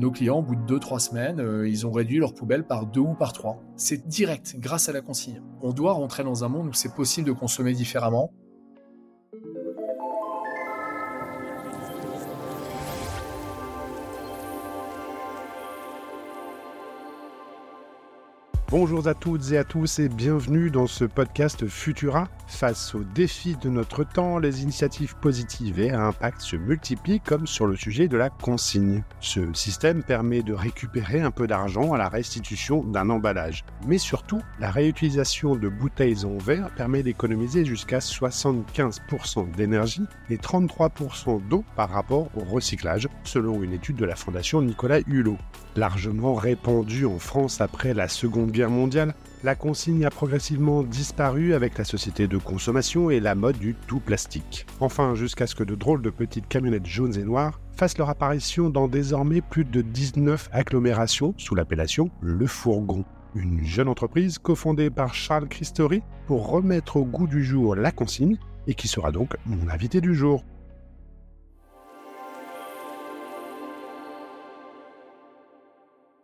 Nos clients, au bout de 2-3 semaines, euh, ils ont réduit leur poubelle par deux ou par trois. C'est direct, grâce à la consigne. On doit rentrer dans un monde où c'est possible de consommer différemment. Bonjour à toutes et à tous et bienvenue dans ce podcast Futura. Face aux défis de notre temps, les initiatives positives et à impact se multiplient comme sur le sujet de la consigne. Ce système permet de récupérer un peu d'argent à la restitution d'un emballage. Mais surtout, la réutilisation de bouteilles en verre permet d'économiser jusqu'à 75% d'énergie et 33% d'eau par rapport au recyclage, selon une étude de la Fondation Nicolas Hulot. Largement répandue en France après la Seconde Guerre mondiale, la consigne a progressivement disparu avec la société de consommation et la mode du tout plastique. Enfin, jusqu'à ce que de drôles de petites camionnettes jaunes et noires fassent leur apparition dans désormais plus de 19 agglomérations sous l'appellation Le Fourgon. Une jeune entreprise cofondée par Charles Christori pour remettre au goût du jour la consigne et qui sera donc mon invité du jour.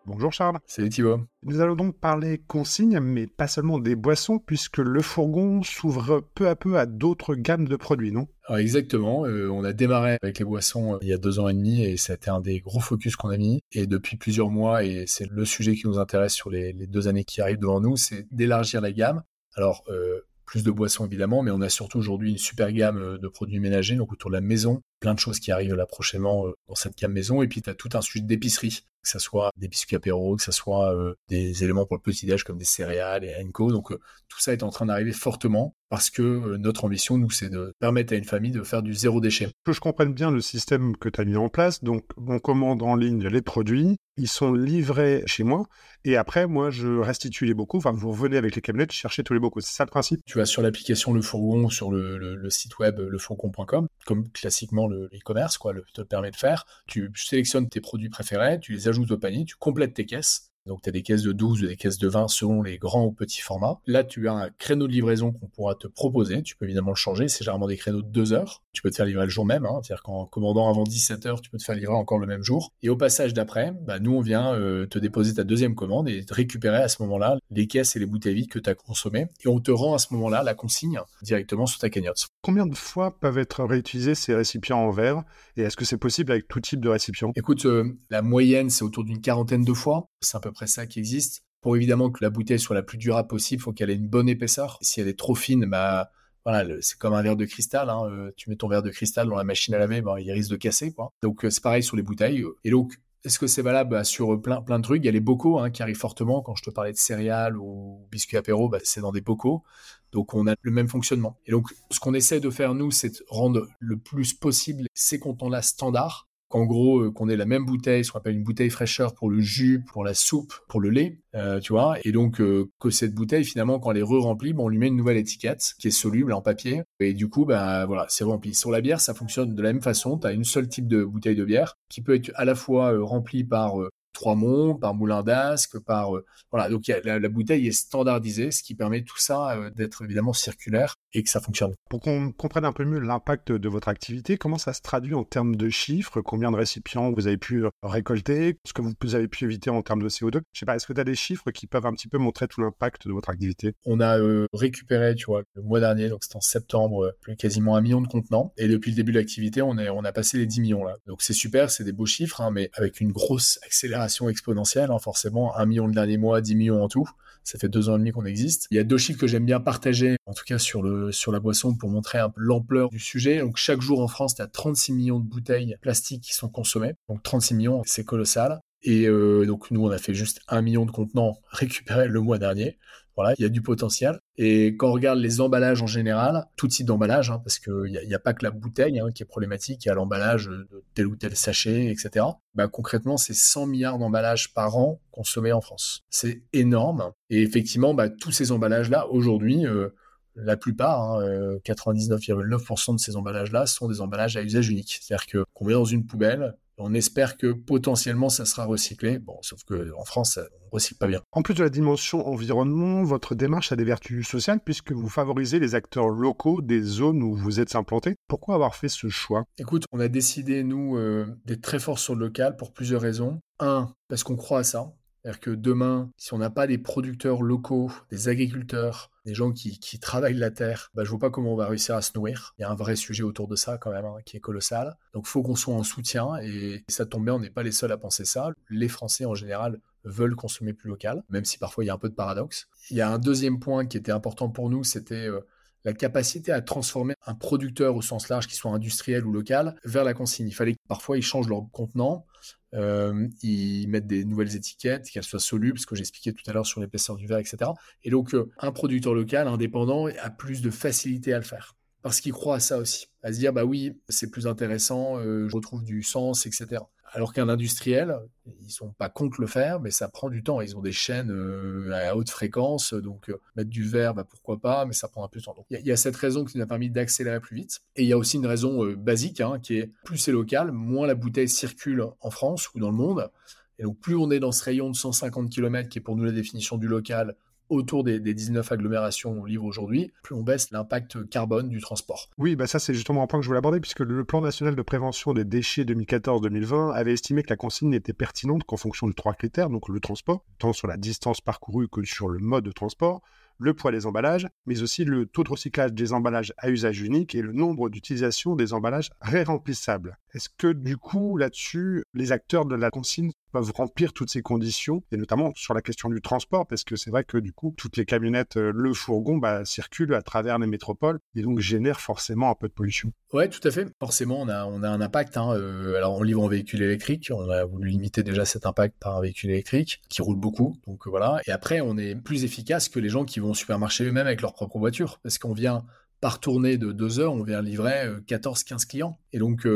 Bonjour Charles. Salut Thibaut. Nous allons donc parler consignes, mais pas seulement des boissons, puisque le fourgon s'ouvre peu à peu à d'autres gammes de produits, non? Alors exactement. Euh, on a démarré avec les boissons euh, il y a deux ans et demi, et c'était un des gros focus qu'on a mis. Et depuis plusieurs mois, et c'est le sujet qui nous intéresse sur les, deux années qui arrivent devant nous, c'est d'élargir la gamme. Alors, euh, plus de boissons évidemment, mais on a surtout aujourd'hui une super gamme de produits ménagers, donc autour de la maison, plein de choses qui arrivent là prochainement dans cette gamme maison, et puis tu as tout un sujet d'épicerie. Que ce soit des biscuits apéro, que ce soit euh, des éléments pour le petit-déj comme des céréales et Enco. Donc euh, tout ça est en train d'arriver fortement parce que euh, notre ambition, nous, c'est de permettre à une famille de faire du zéro déchet. Que je comprenne bien le système que tu as mis en place, donc on commande en ligne les produits, ils sont livrés chez moi, et après, moi, je restitue les bocaux, enfin, vous revenez avec les camionnettes chercher tous les bocaux, c'est ça le principe? Tu vas sur l'application Le Fourgon, sur le, site web lefourgon.com, comme classiquement le e-commerce, quoi, le, te permet de faire, tu sélectionnes tes produits préférés, tu les ajoutes au panier, tu complètes tes caisses, donc tu as des caisses de 12 ou des caisses de 20 selon les grands ou petits formats. Là, tu as un créneau de livraison qu'on pourra te proposer. Tu peux évidemment le changer. C'est généralement des créneaux de 2 heures. Tu peux te faire livrer le jour même. Hein. C'est-à-dire qu'en commandant avant 17 heures, tu peux te faire livrer encore le même jour. Et au passage d'après, bah, nous, on vient euh, te déposer ta deuxième commande et récupérer à ce moment-là les caisses et les bouteilles vides que tu as consommées. Et on te rend à ce moment-là la consigne directement sur ta cagnotte. Combien de fois peuvent être réutilisés ces récipients en verre? Et est-ce que c'est possible avec tout type de récipient Écoute, euh, la moyenne, c'est autour d'une quarantaine de fois. C'est à peu ça qui existe. Pour évidemment que la bouteille soit la plus durable possible, il faut qu'elle ait une bonne épaisseur. Si elle est trop fine, bah, voilà, c'est comme un verre de cristal. Hein. Euh, tu mets ton verre de cristal dans la machine à laver, bah, il risque de casser. Quoi. Donc euh, c'est pareil sur les bouteilles. Et donc, est-ce que c'est valable bah, sur plein, plein de trucs? Il y a les bocaux hein, qui arrivent fortement. Quand je te parlais de céréales ou biscuits apéro, bah, c'est dans des bocaux. Donc on a le même fonctionnement. Et donc ce qu'on essaie de faire nous, c'est rendre le plus possible ces contenants-là standards qu'en gros, euh, qu'on ait la même bouteille, ce qu'on appelle une bouteille fraîcheur pour le jus, pour la soupe, pour le lait, euh, tu vois, et donc euh, que cette bouteille, finalement, quand elle est re-remplie, on lui met une nouvelle étiquette qui est soluble en papier, et du coup, ben voilà, c'est rempli. Sur la bière, ça fonctionne de la même façon, tu as une seule type de bouteille de bière qui peut être à la fois remplie par Trois Monts, par Moulin d'Ascq, par voilà. Donc la, bouteille est standardisée, ce qui permet tout ça d'être évidemment circulaire et que ça fonctionne. Pour qu'on comprenne un peu mieux l'impact de votre activité, comment ça se traduit en termes de chiffres? Combien de récipients vous avez pu euh, récolter? Ce que vous avez pu éviter en termes de CO2 Je sais pas. Est-ce que tu as des chiffres qui peuvent un petit peu montrer tout l'impact de votre activité? On a récupéré, tu vois, le mois dernier, donc c'était en septembre, quasiment un million de contenants. Et depuis le début de l'activité, on, on a passé les 10 millions là. Donc c'est super, c'est des beaux chiffres, hein, mais avec une grosse accélération exponentielle, hein, forcément, un million le dernier mois, 10 millions en tout. Ça fait deux ans et demi qu'on existe. Il y a deux chiffres que j'aime bien partager, en tout cas sur, la boisson, pour montrer l'ampleur du sujet. Donc, chaque jour en France, tu as 36 millions de bouteilles plastiques qui sont consommées. Donc, 36 millions, c'est colossal. Et euh, donc, nous, on a fait juste un million de contenants récupérés le mois dernier. Voilà, il y a du potentiel. Et quand on regarde les emballages en général, tout type d'emballage, hein, parce qu'il n'y a, pas que la bouteille hein, qui est problématique, il y a l'emballage de tel ou tel sachet, etc. Bah, concrètement, c'est 100 milliards d'emballages par an consommés en France. C'est énorme. Et effectivement, bah, tous ces emballages-là, aujourd'hui, euh, la plupart, 99,9% hein, euh, de ces emballages-là sont des emballages à usage unique. C'est-à-dire qu'on met dans une poubelle, On espère que potentiellement ça sera recyclé. Bon, sauf que en France, on recycle pas bien. En plus de la dimension environnement, votre démarche a des vertus sociales puisque vous favorisez les acteurs locaux des zones où vous êtes implanté. Pourquoi avoir fait ce choix? Écoute, on a décidé, nous, euh, d'être très forts sur le local pour plusieurs raisons. Un, parce qu'on croit à ça. C'est-à-dire que demain, si on n'a pas des producteurs locaux, des agriculteurs, des gens qui, travaillent la terre, bah, je vois pas comment on va réussir à se nourrir. Il y a un vrai sujet autour de ça quand même, hein, qui est colossal. Donc faut qu'on soit en soutien et ça tombe bien, on n'est pas les seuls à penser ça. Les Français en général veulent consommer plus local, même si parfois il y a un peu de paradoxe. Il y a un deuxième point qui était important pour nous, c'était euh, la capacité à transformer un producteur au sens large, qu'il soit industriel ou local, vers la consigne. Il fallait que parfois ils changent leur contenant, euh, ils mettent des nouvelles étiquettes, qu'elles soient solubles, ce que j'expliquais tout à l'heure sur l'épaisseur du verre, etc. Et donc, euh, un producteur local, indépendant, a plus de facilité à le faire. Parce qu'il croit à ça aussi. À se dire, bah oui, c'est plus intéressant, euh, je retrouve du sens, etc. Alors qu'un industriel, ils sont pas contre le faire, mais ça prend du temps. Ils ont des chaînes euh, à haute fréquence, donc euh, mettre du verre, bah, pourquoi pas, mais ça prend un peu de temps. Il y, a cette raison qui nous a permis d'accélérer plus vite. Et il y a aussi une raison euh, basique, hein, qui est plus c'est local, moins la bouteille circule en France ou dans le monde. Et donc plus on est dans ce rayon de 150 km, qui est pour nous la définition du local, autour des, 19 agglomérations on livre aujourd'hui, plus on baisse l'impact carbone du transport. Oui, bah ça c'est justement un point que je voulais aborder, puisque le plan national de prévention des déchets 2014-2020 avait estimé que la consigne n'était pertinente qu'en fonction de trois critères, donc le transport, tant sur la distance parcourue que sur le mode de transport, le poids des emballages, mais aussi le taux de recyclage des emballages à usage unique et le nombre d'utilisations des emballages ré-remplissables. Est-ce que du coup, là-dessus, les acteurs de la consigne peuvent remplir toutes ces conditions, et notamment sur la question du transport, parce que c'est vrai que du coup, toutes les camionnettes, euh, le fourgon, bah, circulent à travers les métropoles, et donc génèrent forcément un peu de pollution. Ouais, tout à fait. Forcément, on a, on a un impact. Hein. Euh, alors, on livre en véhicule électrique, on a voulu limiter déjà cet impact par un véhicule électrique qui roule beaucoup, donc euh, voilà. Et après, on est plus efficace que les gens qui vont au supermarché eux-mêmes avec leur propre voiture, parce qu'on vient par tournée de deux heures, on vient livrer 14-15 clients. Et donc,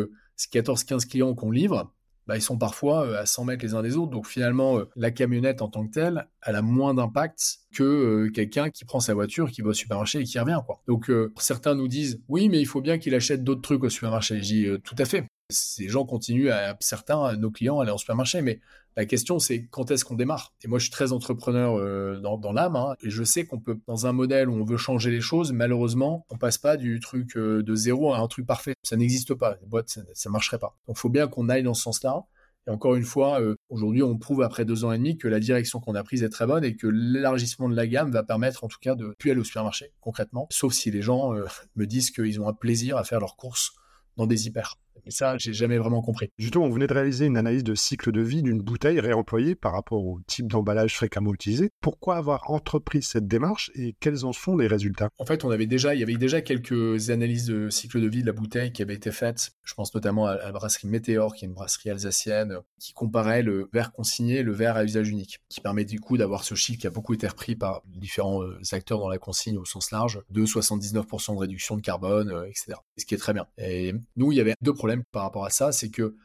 ces 14-15 clients qu'on livre, bah, ils sont parfois euh, à 100 mètres les uns des autres. Donc finalement, euh, la camionnette en tant que telle, elle a moins d'impact que euh, quelqu'un qui prend sa voiture, qui va au supermarché et qui revient. Donc certains nous disent, oui, mais il faut bien qu'il achète d'autres trucs au supermarché. Je dis, tout à fait. Ces gens continuent, à, certains, nos clients, à aller au supermarché, mais la question, c'est quand est-ce qu'on démarre? Et moi, je suis très entrepreneur euh, dans, l'âme, hein, et je sais qu'on peut, dans un modèle où on veut changer les choses, malheureusement, on passe pas du truc euh, de zéro à un truc parfait. Ça n'existe pas. Les boîtes, ça, ne marcherait pas. Donc, il faut bien qu'on aille dans ce sens-là. Et encore une fois, euh, aujourd'hui, on prouve après deux ans et demi que la direction qu'on a prise est très bonne et que l'élargissement de la gamme va permettre, en tout cas, de plus aller au supermarché, concrètement. Sauf si les gens me disent qu'ils ont un plaisir à faire leurs courses dans des hyper. Et ça, j'ai jamais vraiment compris. Justement, on venait de réaliser une analyse de cycle de vie d'une bouteille réemployée par rapport au type d'emballage fréquemment utilisé. Pourquoi avoir entrepris cette démarche et quels en sont les résultats? En fait, on avait déjà, il y avait déjà quelques analyses de cycle de vie de la bouteille qui avaient été faites. Je pense notamment à la brasserie Météor, qui est une brasserie alsacienne, qui comparait le verre consigné et le verre à usage unique, qui permet du coup d'avoir ce chiffre qui a beaucoup été repris par différents euh, acteurs dans la consigne au sens large, de 79% de réduction de carbone, euh, etc. Ce qui est très bien. Et nous, il y avait deux problèmes par rapport à ça, c'est que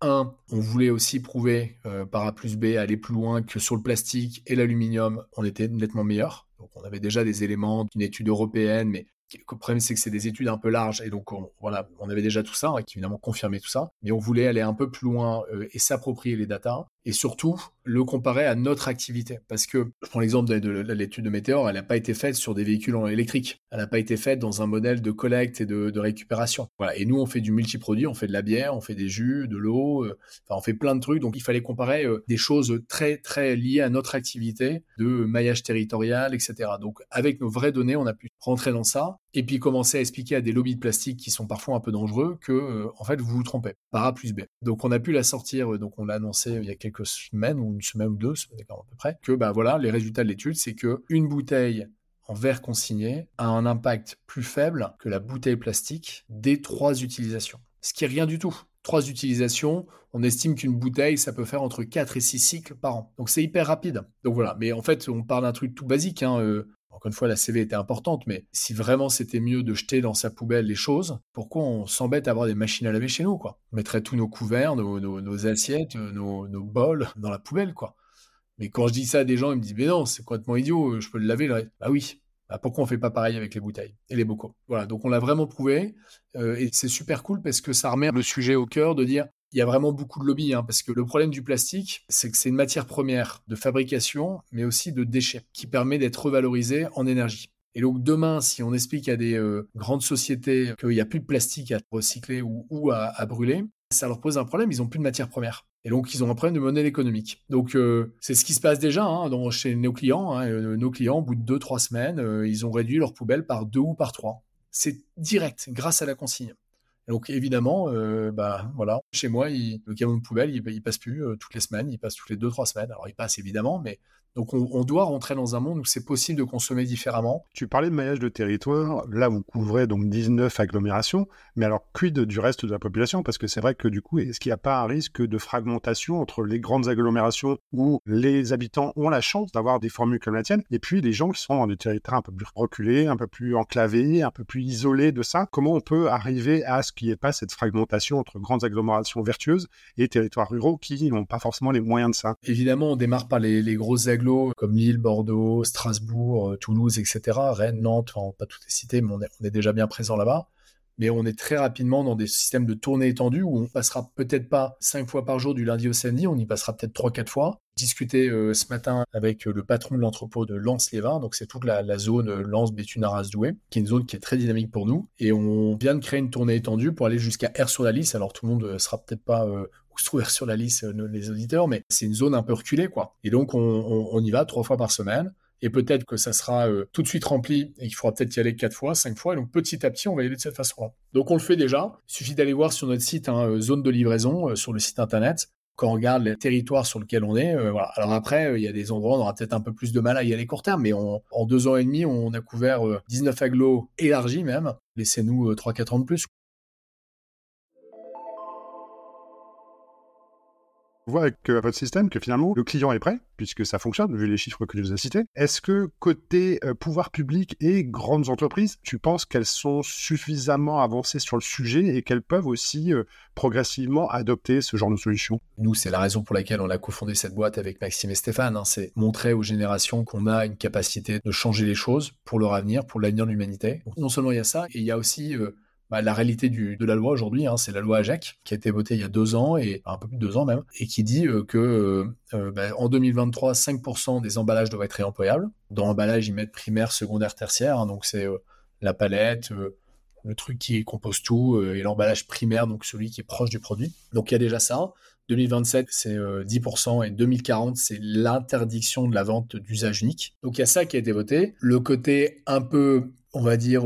un, on voulait aussi prouver euh, par A plus B, aller plus loin que sur le plastique et l'aluminium, on était nettement meilleur. Donc on avait déjà des éléments d'une étude européenne, mais le problème, c'est que c'est des études un peu larges et donc on, voilà, on avait déjà tout ça, hein, qui évidemment confirmait tout ça, mais on voulait aller un peu plus loin euh, et s'approprier les datas et surtout le comparer à notre activité. Parce que je prends l'exemple de, l'étude de Météor, elle n'a pas été faite sur des véhicules électriques, elle n'a pas été faite dans un modèle de collecte et de, récupération. Voilà. Et nous, on fait du multiproduit, on fait de la bière, on fait des jus, de l'eau, euh, enfin on fait plein de trucs. Donc il fallait comparer euh, des choses très très liées à notre activité de maillage territorial, etc. Donc avec nos vraies données, on a pu rentrer dans ça et puis commencer à expliquer à des lobbies de plastique qui sont parfois un peu dangereux que euh, en fait vous vous trompez par A plus B. Donc on a pu la sortir, donc on l'a annoncé il y a quelques semaines ou une semaine ou deux, à peu près, que bah voilà les résultats de l'étude, c'est que une bouteille en verre consigné a un impact plus faible que la bouteille plastique des trois utilisations. Ce qui est rien du tout. Trois utilisations, on estime qu'une bouteille, ça peut faire entre 4 et 6 cycles par an. Donc c'est hyper rapide. Donc voilà, mais en fait, on parle d'un truc tout basique. Hein, euh, encore une fois, la CV était importante, mais si vraiment c'était mieux de jeter dans sa poubelle les choses, pourquoi on s'embête à avoir des machines à laver chez nous, quoi? On mettrait tous nos couverts, nos, assiettes, nos, bols dans la poubelle, quoi. Mais quand je dis ça à des gens, ils me disent, mais non, c'est complètement idiot, je peux le laver. Bah oui, bah pourquoi on fait pas pareil avec les bouteilles et les bocaux? Voilà, donc on l'a vraiment prouvé, euh, et c'est super cool parce que ça remet le sujet au cœur de dire, il y a vraiment beaucoup de lobby, hein, parce que le problème du plastique, c'est que c'est une matière première de fabrication, mais aussi de déchets, qui permet d'être revalorisé en énergie. Et donc demain, si on explique à des euh, grandes sociétés qu'il n'y a plus de plastique à recycler ou, à, brûler, ça leur pose un problème, ils n'ont plus de matière première. Et donc, ils ont un problème de monnaie économique. Donc, euh, c'est ce qui se passe déjà hein, chez nos clients. Hein, euh, nos clients, au bout de deux, trois semaines, ils ont réduit leur poubelle par deux ou par trois. C'est direct, grâce à la consigne. Donc, évidemment, bah voilà, chez moi, le camion de poubelle, il, il passe plus toutes les semaines, il passe toutes les deux, trois semaines. Alors, il passe évidemment, mais donc on, doit rentrer dans un monde où c'est possible de consommer différemment. Tu parlais de maillage de territoire, là vous couvrez donc 19 agglomérations, mais alors quid du reste de la population? Parce que c'est vrai que du coup, est-ce qu'il n'y a pas un risque de fragmentation entre les grandes agglomérations où les habitants ont la chance d'avoir des formules comme la tienne, et puis les gens qui sont dans des territoires un peu plus reculés, un peu plus enclavés, un peu plus isolés de ça? Comment on peut arriver à ce qu'il n'y ait pas cette fragmentation entre grandes agglomérations vertueuses et territoires ruraux qui n'ont pas forcément les moyens de ça? Évidemment, on démarre par les, les grosses agglomérations comme Lille, Bordeaux, Strasbourg, euh, Toulouse, etc. Rennes, Nantes, pas tout est cité, mais on est, déjà bien présent là-bas. Mais on est très rapidement dans des systèmes de tournée étendue où on passera peut-être pas cinq fois par jour du lundi au samedi, on y passera peut-être trois, quatre fois. Discuter euh, ce matin avec euh, le patron de l'entrepôt de Lens-les-Vins, donc c'est toute la, zone Lens béthune arras douai qui est une zone qui est très dynamique pour nous. Et on vient de créer une tournée étendue pour aller jusqu'à R sur la liste. Alors tout le monde sera peut-être pas trouver sur la liste euh, les auditeurs, mais c'est une zone un peu reculée, quoi. Et donc, on, y va trois fois par semaine. Et peut-être que ça sera euh, tout de suite rempli et qu'il faudra peut-être y aller quatre fois, cinq fois. Et donc petit à petit, on va y aller de cette façon-là. Donc on le fait déjà. Il suffit d'aller voir sur notre site hein, euh, zone de livraison sur le site internet. Quand on regarde les territoires sur lesquels on est. Alors après, il y a des endroits où on aura peut-être un peu plus de mal à y aller court terme, mais en deux ans et demi, on a couvert 19 agglos élargis même. Laissez-nous 3-4 ans de plus. Voit avec euh, votre système que finalement le client est prêt, puisque ça fonctionne, vu les chiffres que tu nous as cités. Est-ce que côté euh, pouvoir public et grandes entreprises, tu penses qu'elles sont suffisamment avancées sur le sujet et qu'elles peuvent aussi euh, progressivement adopter ce genre de solution? Nous, c'est la raison pour laquelle on a cofondé cette boîte avec Maxime et Stéphane. Hein. c'est montrer aux générations qu'on a une capacité de changer les choses pour leur avenir, pour l'avenir de l'humanité. Non seulement il y a ça, et il y a aussi bah, la réalité de la loi aujourd'hui, hein, c'est la loi AJAC qui a été votée il y a deux ans et un peu plus de deux ans même, et qui dit euh, que euh, euh, bah, en 2023, 5% des emballages doivent être réemployables. Dans l'emballage, ils mettent primaire, secondaire, tertiaire, hein, donc c'est la palette, le truc qui compose tout, et l'emballage primaire, donc celui qui est proche du produit. Donc il y a déjà ça. 2027, c'est 10%, et 2040, c'est l'interdiction de la vente d'usage unique. Donc il y a ça qui a été voté. Le côté un peu, on va dire,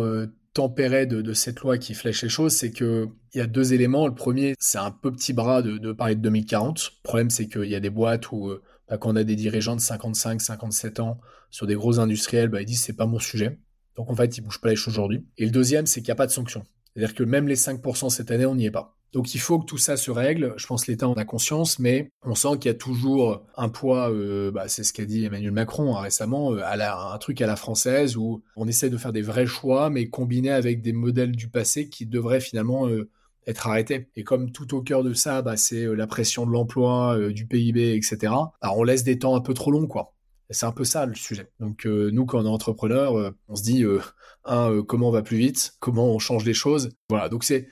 de, cette loi qui flèche les choses, c'est qu'il y a deux éléments. Le premier, c'est un peu petit bras de, parler de 2040. Le problème, c'est qu'il y a des boîtes où, euh, bah, quand on a des dirigeants de 55, 57 ans sur des gros industriels, bah, ils disent c'est pas mon sujet. Donc en fait, ils bougent pas les choses aujourd'hui. Et le deuxième, c'est qu'il n'y a pas de sanctions. C'est-à-dire que même les 5% cette année, on n'y est pas. Donc il faut que tout ça se règle. Je pense que l'État en a conscience, mais on sent qu'il y a toujours un poids, euh, bah, c'est ce qu'a dit Emmanuel Macron hein, récemment, euh, à un truc à la française où on essaie de faire des vrais choix, mais combinés avec des modèles du passé qui devraient finalement euh, être arrêtés. Et comme tout au cœur de ça, bah, c'est la pression de l'emploi, du PIB, etc. Alors on laisse des temps un peu trop longs, quoi. C'est un peu ça le sujet. Donc nous, quand on est entrepreneur, on se dit, un, comment on va plus vite, comment on change les choses. Voilà, donc c'est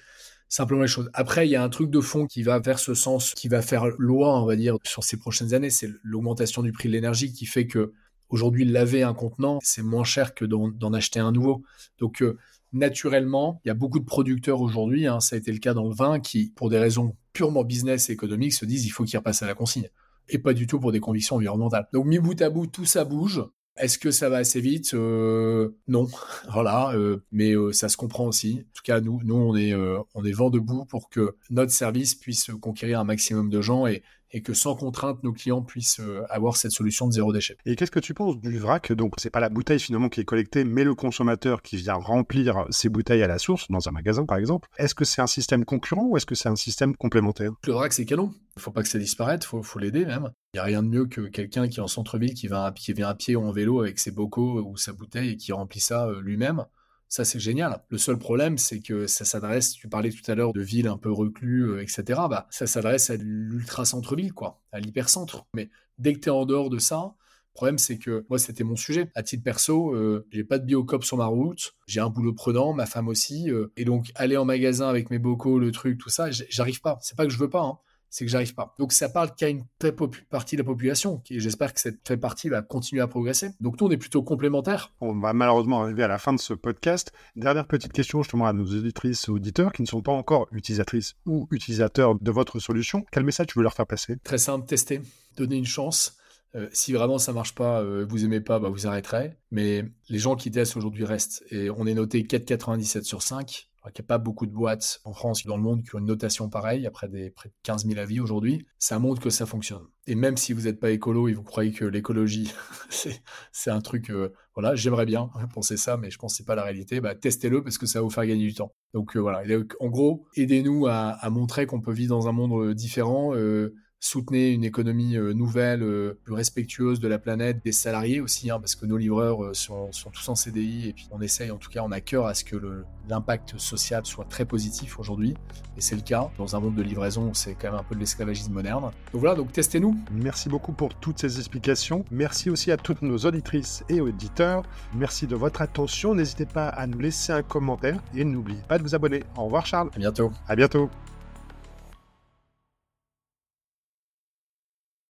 simplement les choses. Après, il y a un truc de fond qui va vers ce sens, qui va faire loi, on va dire, sur ces prochaines années, c'est l'augmentation du prix de l'énergie qui fait que aujourd'hui laver un contenant, c'est moins cher que d'en acheter un nouveau. Donc euh, naturellement, il y a beaucoup de producteurs aujourd'hui, hein, ça a été le cas dans le vin, qui, pour des raisons purement business et économiques, se disent il faut qu'ils repassent à la consigne et pas du tout pour des convictions environnementales. Donc mis bout à bout, tout ça bouge. Est-ce que ça va assez vite? Euh, Non, voilà, euh, mais euh, ça se comprend aussi. En tout cas, nous, nous, on est, on est vent debout pour que notre service puisse conquérir un maximum de gens et, et que sans contrainte, nos clients puissent avoir cette solution de zéro déchet. Et qu'est-ce que tu penses du vrac? Donc, c'est pas la bouteille finalement qui est collectée, mais le consommateur qui vient remplir ses bouteilles à la source, dans un magasin par exemple. Est-ce que c'est un système concurrent ou est-ce que c'est un système complémentaire? Le vrac, c'est canon. Il faut pas que ça disparaisse, faut, faut l'aider même. N'y a rien de mieux que quelqu'un qui est en centre-ville, qui, qui vient à pied ou en vélo avec ses bocaux ou sa bouteille et qui remplit ça euh, lui-même. Ça, c'est génial. Le seul problème, c'est que ça s'adresse, tu parlais tout à l'heure de villes un peu reclus, euh, etc. Bah, ça s'adresse à l'ultra centre-ville, quoi, à l'hypercentre. Mais dès que tu es en dehors de ça, problème, c'est que moi, c'était mon sujet. À titre perso, euh, j'ai pas de biocop sur ma route, j'ai un boulot prenant, ma femme aussi, euh, et donc aller en magasin avec mes bocaux, le truc, tout ça, j'arrive pas. C'est pas que je veux pas, hein c'est que j'arrive pas. Donc ça parle qu'à une très partie de la population, et j'espère que cette très partie va continuer à progresser. Donc nous, on est plutôt complémentaires. On va malheureusement arriver à la fin de ce podcast. Dernière petite question justement à nos auditrices et auditeurs qui ne sont pas encore utilisatrices ou utilisateurs de votre solution. Quel message tu veux leur faire passer? Très simple, tester, donner une chance. Euh, si vraiment ça marche pas, euh, vous aimez pas, bah, vous arrêterez. Mais les gens qui testent aujourd'hui restent. Et on est noté 4,97 sur 5 qu'il n'y a pas beaucoup de boîtes en France dans le monde qui ont une notation pareille, après des près de 15 000 avis aujourd'hui, ça montre que ça fonctionne. Et même si vous n'êtes pas écolo et vous croyez que l'écologie, c'est un truc, euh, voilà, j'aimerais bien penser ça, mais je pense que c'est pas la réalité, bah, testez-le parce que ça va vous faire gagner du temps. Donc euh, voilà, en gros, aidez-nous à, montrer qu'on peut vivre dans un monde euh, différent soutenez une économie euh, nouvelle, euh, plus respectueuse de la planète, des salariés aussi, hein, parce que nos livreurs euh, sont, tous en CDI et puis on essaye, en tout cas, on a cœur à ce que l'impact social soit très positif aujourd'hui. Et c'est le cas. Dans un monde de livraison, c'est quand même un peu de l'esclavagisme moderne. Donc voilà, donc testez-nous. Merci beaucoup pour toutes ces explications. Merci aussi à toutes nos auditrices et auditeurs. Merci de votre attention. N'hésitez pas à nous laisser un commentaire et n'oubliez pas de vous abonner. Au revoir Charles. À bientôt. À bientôt.